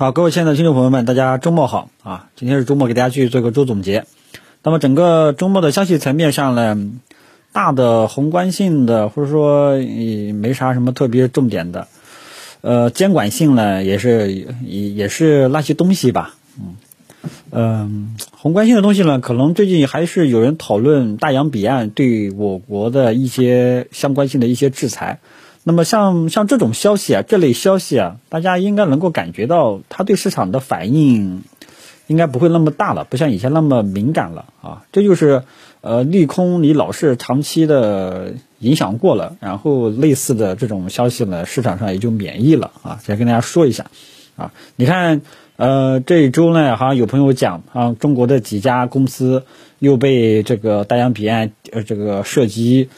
好，各位亲爱的听众朋友们，大家周末好啊！今天是周末，给大家继续做个周总结。那么整个周末的消息层面上呢，大的宏观性的或者说也没啥什么特别重点的，呃，监管性呢也是也也是那些东西吧，嗯嗯，宏观性的东西呢，可能最近还是有人讨论大洋彼岸对我国的一些相关性的一些制裁。那么像像这种消息啊，这类消息啊，大家应该能够感觉到它对市场的反应应该不会那么大了，不像以前那么敏感了啊。这就是呃利空你老是长期的影响过了，然后类似的这种消息呢，市场上也就免疫了啊。再跟大家说一下啊，你看呃这一周呢，好像有朋友讲啊，中国的几家公司又被这个大洋彼岸呃这个涉及。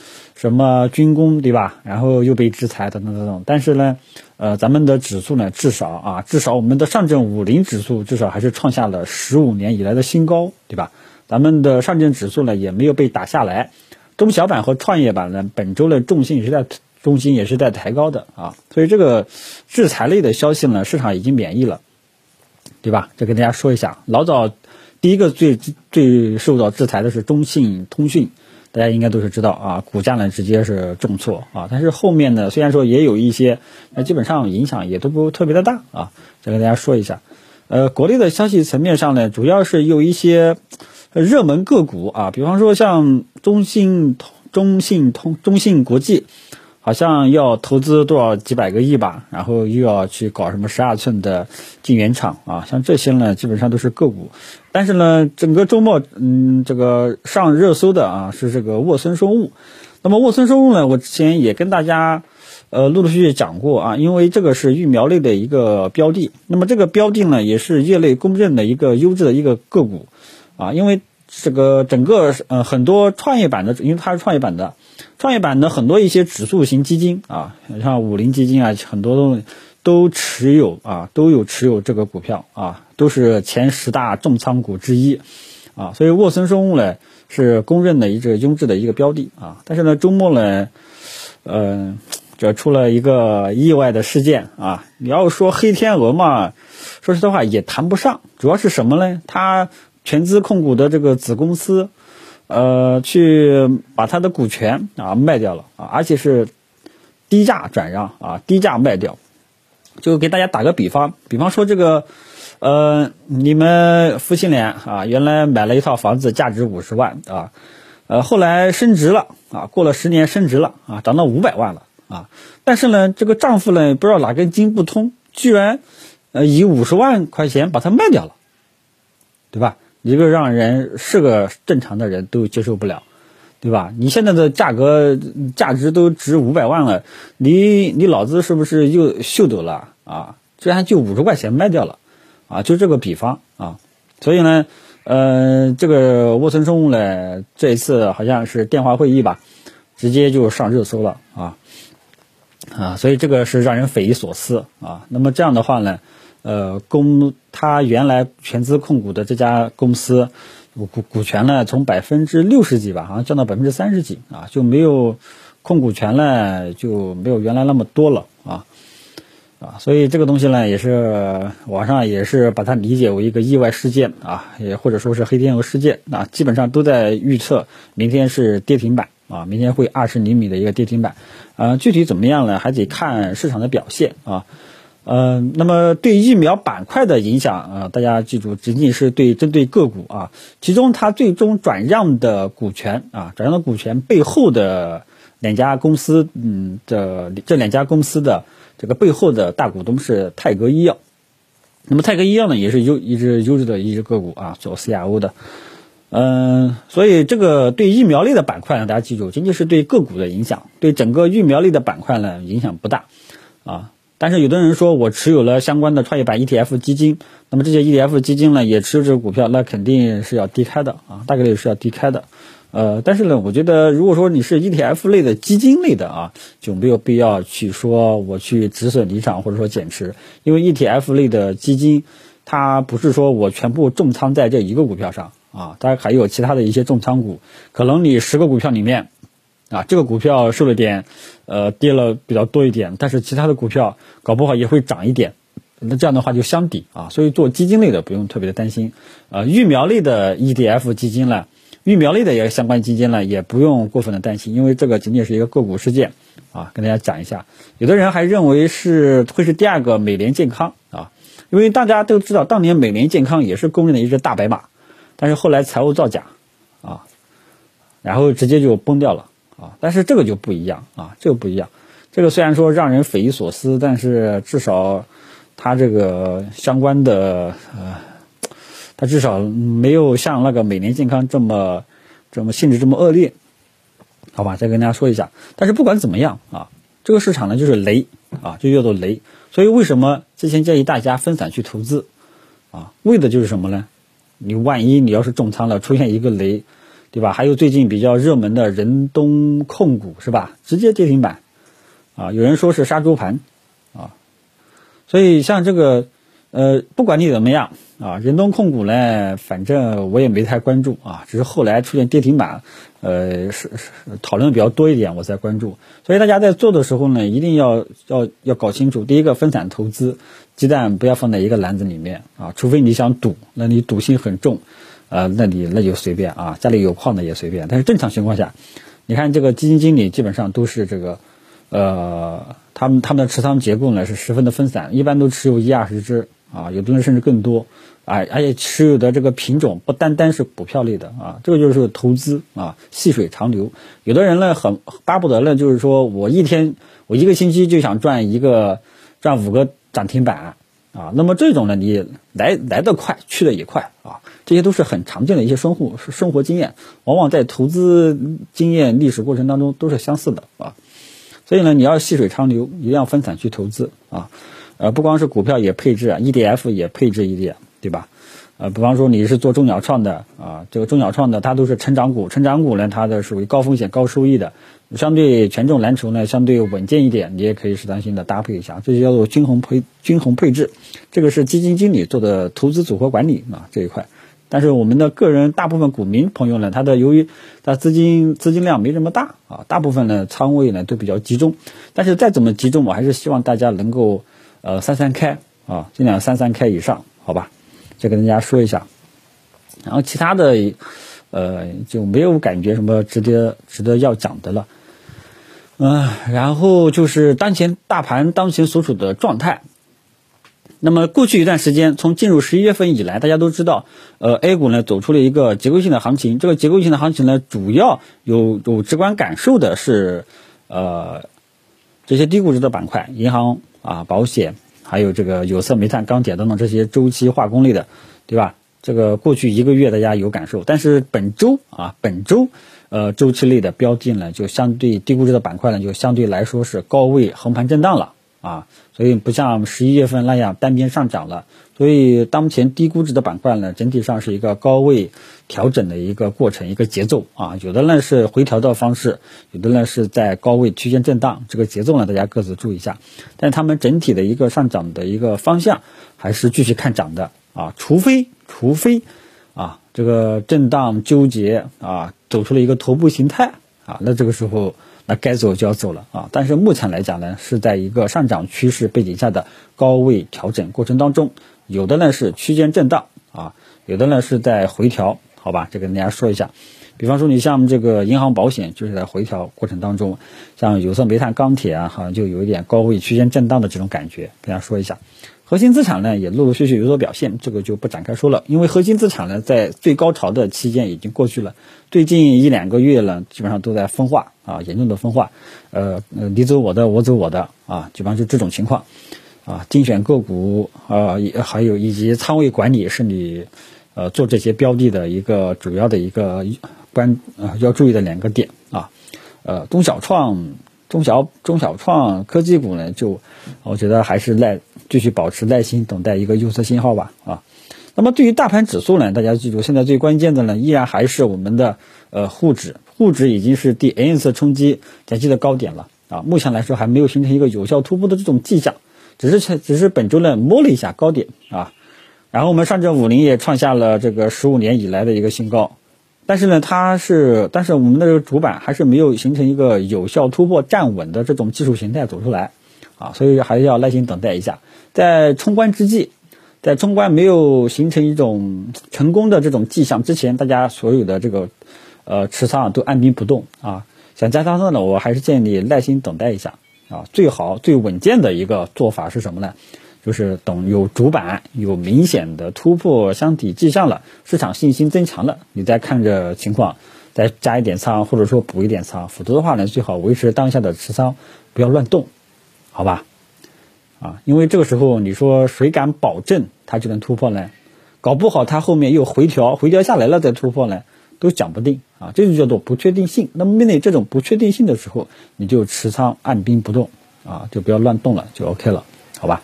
什么军工对吧？然后又被制裁等等等等。但是呢，呃，咱们的指数呢，至少啊，至少我们的上证五零指数至少还是创下了十五年以来的新高，对吧？咱们的上证指数呢也没有被打下来。中小板和创业板呢，本周的重心也是在重心也是在抬高的啊。所以这个制裁类的消息呢，市场已经免疫了，对吧？再跟大家说一下，老早第一个最最受到制裁的是中信通讯。大家应该都是知道啊，股价呢直接是重挫啊，但是后面呢虽然说也有一些，那基本上影响也都不特别的大啊。再跟大家说一下，呃，国内的消息层面上呢，主要是有一些热门个股啊，比方说像中信通、中信通、中信国际。好像要投资多少几百个亿吧，然后又要去搞什么十二寸的晶圆厂啊，像这些呢，基本上都是个股。但是呢，整个周末，嗯，这个上热搜的啊是这个沃森生物。那么沃森生物呢，我之前也跟大家呃陆陆续续讲过啊，因为这个是疫苗类的一个标的。那么这个标的呢，也是业内公认的一个优质的一个个股啊，因为这个整个呃很多创业板的，因为它是创业板的。创业板的很多一些指数型基金啊，像五零基金啊，很多都都持有啊，都有持有这个股票啊，都是前十大重仓股之一啊。所以沃森生物呢是公认的一个优质的一个标的啊。但是呢，周末呢，嗯呃，这出了一个意外的事件啊。你要说黑天鹅嘛，说实话也谈不上，主要是什么呢？它全资控股的这个子公司。呃，去把他的股权啊卖掉了啊，而且是低价转让啊，低价卖掉。就给大家打个比方，比方说这个，呃，你们夫妻俩啊，原来买了一套房子，价值五十万啊，呃，后来升值了啊，过了十年升值了啊，涨到五百万了啊。但是呢，这个丈夫呢，不知道哪根筋不通，居然呃以五十万块钱把它卖掉了，对吧？一个让人是个正常的人都接受不了，对吧？你现在的价格价值都值五百万了，你你老子是不是又秀逗了啊？居然就五十块钱卖掉了，啊，就这个比方啊。所以呢，呃，这个沃森生物呢，这一次好像是电话会议吧，直接就上热搜了啊啊，所以这个是让人匪夷所思啊。那么这样的话呢？呃，公他原来全资控股的这家公司股股权呢，从百分之六十几吧，好像降到百分之三十几啊，就没有控股权呢，就没有原来那么多了啊啊，所以这个东西呢，也是网上也是把它理解为一个意外事件啊，也或者说是黑天鹅事件啊，基本上都在预测明天是跌停板啊，明天会二十厘米的一个跌停板，啊，具体怎么样呢，还得看市场的表现啊。嗯，那么对疫苗板块的影响啊，大家记住，仅仅是对针对个股啊，其中它最终转让的股权啊，转让的股权背后的两家公司，嗯的这两家公司的这个背后的大股东是泰格医药。那么泰格医药呢，也是优一只优质的一只个股啊，做 CRO 的。嗯，所以这个对疫苗类的板块呢，大家记住，仅仅是对个股的影响，对整个疫苗类的板块呢影响不大啊。但是有的人说我持有了相关的创业板 ETF 基金，那么这些 ETF 基金呢也持有这个股票，那肯定是要低开的啊，大概率是要低开的。呃，但是呢，我觉得如果说你是 ETF 类的基金类的啊，就没有必要去说我去止损离场或者说减持，因为 ETF 类的基金它不是说我全部重仓在这一个股票上啊，它还有其他的一些重仓股，可能你十个股票里面。啊，这个股票受了点，呃，跌了比较多一点，但是其他的股票搞不好也会涨一点，那这样的话就相抵啊，所以做基金类的不用特别的担心。呃，育苗类的 ETF 基金呢，育苗类的也相关基金呢，也不用过分的担心，因为这个仅仅是一个个股事件啊，跟大家讲一下。有的人还认为是会是第二个美联健康啊，因为大家都知道当年美联健康也是公认的一只大白马，但是后来财务造假啊，然后直接就崩掉了啊。但是这个就不一样啊，这个不一样。这个虽然说让人匪夷所思，但是至少。它这个相关的呃，它至少没有像那个美联健康这么这么性质这么恶劣，好吧？再跟大家说一下。但是不管怎么样啊，这个市场呢就是雷啊，就叫做雷。所以为什么之前建议大家分散去投资啊？为的就是什么呢？你万一你要是重仓了，出现一个雷，对吧？还有最近比较热门的仁东控股是吧？直接跌停板啊，有人说是杀猪盘。啊所以像这个，呃，不管你怎么样啊，仁东控股呢，反正我也没太关注啊，只是后来出现跌停板，呃，是是讨论比较多一点，我才关注。所以大家在做的时候呢，一定要要要搞清楚，第一个分散投资，鸡蛋不要放在一个篮子里面啊，除非你想赌，那你赌性很重，呃，那你那就随便啊，家里有矿的也随便。但是正常情况下，你看这个基金经理基本上都是这个，呃。他们他们的持仓结构呢是十分的分散，一般都持有一二十只啊，有的人甚至更多啊，而且持有的这个品种不单单是股票类的啊，这个就是投资啊，细水长流。有的人呢很巴不得呢，就是说我一天我一个星期就想赚一个赚五个涨停板啊，那么这种呢你来来得快去的也快啊，这些都是很常见的一些生活生活经验，往往在投资经验历史过程当中都是相似的啊。所以呢，你要细水长流，一定要分散去投资啊，呃，不光是股票也配置啊，ETF 也配置一点，对吧？呃，比方说你是做中小创的啊，这个中小创的它都是成长股，成长股呢它的属于高风险高收益的，相对权重蓝筹呢相对稳健一点，你也可以适当性的搭配一下，这就叫做均衡配均衡配置，这个是基金经理做的投资组合管理啊这一块。但是我们的个人大部分股民朋友呢，他的由于他资金资金量没这么大啊，大部分呢仓位呢都比较集中。但是再怎么集中，我还是希望大家能够呃三三开啊，尽量三三开以上，好吧？再跟大家说一下。然后其他的呃就没有感觉什么值得值得要讲的了。嗯，然后就是当前大盘当前所处的状态。那么过去一段时间，从进入十一月份以来，大家都知道，呃，A 股呢走出了一个结构性的行情。这个结构性的行情呢，主要有有直观感受的是，呃，这些低估值的板块，银行啊、保险，还有这个有色、煤炭、钢铁等等这些周期化工类的，对吧？这个过去一个月大家有感受，但是本周啊，本周，呃，周期类的标的呢，就相对低估值的板块呢，就相对来说是高位横盘震荡了。啊，所以不像十一月份那样单边上涨了，所以当前低估值的板块呢，整体上是一个高位调整的一个过程，一个节奏啊，有的呢是回调的方式，有的呢是在高位区间震荡，这个节奏呢大家各自注意一下，但是他们整体的一个上涨的一个方向还是继续看涨的啊，除非除非啊这个震荡纠结啊走出了一个头部形态啊，那这个时候。该走就要走了啊！但是目前来讲呢，是在一个上涨趋势背景下的高位调整过程当中，有的呢是区间震荡啊，有的呢是在回调，好吧？这个跟大家说一下。比方说你像这个银行保险，就是在回调过程当中，像有色、煤炭、钢铁啊，好像就有一点高位区间震荡的这种感觉，跟大家说一下。核心资产呢也陆陆续续有所表现，这个就不展开说了。因为核心资产呢在最高潮的期间已经过去了，最近一两个月呢基本上都在分化啊，严重的分化。呃，你走我的，我走我的啊，基本上就这种情况啊。精选个股啊，还有以及仓位管理是你呃做这些标的的一个主要的一个关啊要注意的两个点啊。呃，中小创。中小中小创科技股呢，就我觉得还是耐继续保持耐心，等待一个右侧信号吧啊。那么对于大盘指数呢，大家记住，现在最关键的呢，依然还是我们的呃沪指，沪指已经是第 N 次冲击前期的高点了啊。目前来说还没有形成一个有效突破的这种迹象，只是只是本周呢摸了一下高点啊。然后我们上证五零也创下了这个十五年以来的一个新高。但是呢，它是，但是我们的这个主板还是没有形成一个有效突破站稳的这种技术形态走出来，啊，所以还是要耐心等待一下，在冲关之际，在冲关没有形成一种成功的这种迹象之前，大家所有的这个呃持仓都按兵不动啊。想加仓的呢，我还是建议你耐心等待一下啊。最好最稳健的一个做法是什么呢？就是等有主板有明显的突破箱体迹象了，市场信心增强了，你再看着情况再加一点仓，或者说补一点仓。否则的话呢，最好维持当下的持仓，不要乱动，好吧？啊，因为这个时候你说谁敢保证它就能突破呢？搞不好它后面又回调，回调下来了再突破呢，都讲不定啊。这就叫做不确定性。那么面对这种不确定性的时候，你就持仓按兵不动啊，就不要乱动了，就 OK 了，好吧？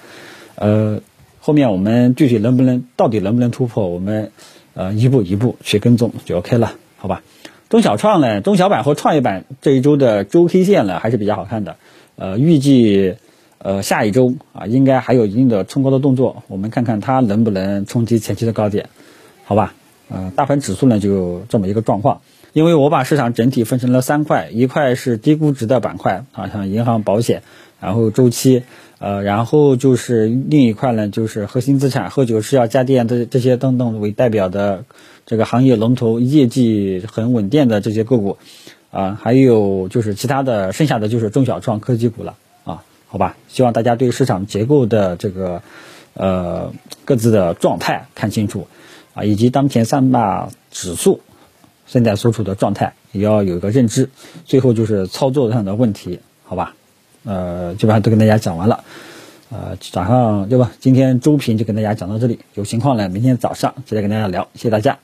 呃，后面我们具体能不能，到底能不能突破，我们呃一步一步去跟踪就 OK 了，好吧？中小创呢，中小板和创业板这一周的周 K 线呢还是比较好看的，呃，预计呃下一周啊应该还有一定的冲高的动作，我们看看它能不能冲击前期的高点，好吧？呃，大盘指数呢就这么一个状况，因为我把市场整体分成了三块，一块是低估值的板块啊，像银行、保险，然后周期。呃，然后就是另一块呢，就是核心资产，喝酒、吃药、家电这这些等等为代表的这个行业龙头，业绩很稳定的这些个股，啊，还有就是其他的，剩下的就是中小创科技股了，啊，好吧，希望大家对市场结构的这个呃各自的状态看清楚，啊，以及当前三大指数现在所处的状态也要有一个认知，最后就是操作上的问题，好吧。呃，基本上都跟大家讲完了，呃，早上对吧？今天周评就跟大家讲到这里，有情况呢，明天早上接跟大家聊，谢谢大家。